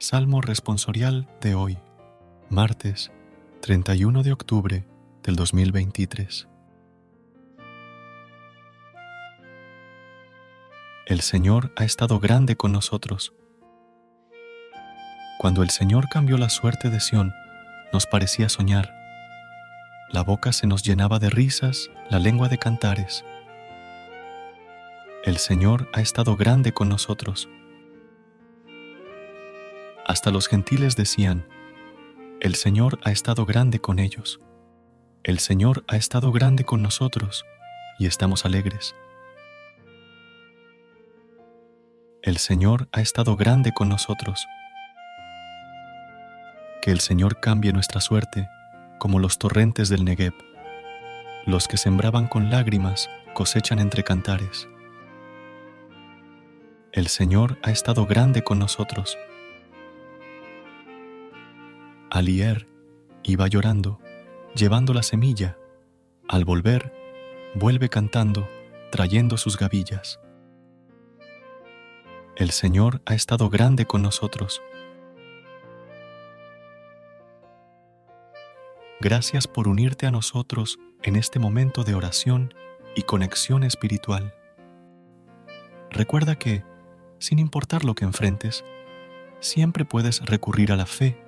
Salmo responsorial de hoy, martes 31 de octubre del 2023. El Señor ha estado grande con nosotros. Cuando el Señor cambió la suerte de Sión, nos parecía soñar. La boca se nos llenaba de risas, la lengua de cantares. El Señor ha estado grande con nosotros hasta los gentiles decían, El Señor ha estado grande con ellos. El Señor ha estado grande con nosotros y estamos alegres. El Señor ha estado grande con nosotros. Que el Señor cambie nuestra suerte como los torrentes del Negev. Los que sembraban con lágrimas cosechan entre cantares. El Señor ha estado grande con nosotros Alier iba llorando, llevando la semilla. Al volver, vuelve cantando, trayendo sus gavillas. El Señor ha estado grande con nosotros. Gracias por unirte a nosotros en este momento de oración y conexión espiritual. Recuerda que, sin importar lo que enfrentes, siempre puedes recurrir a la fe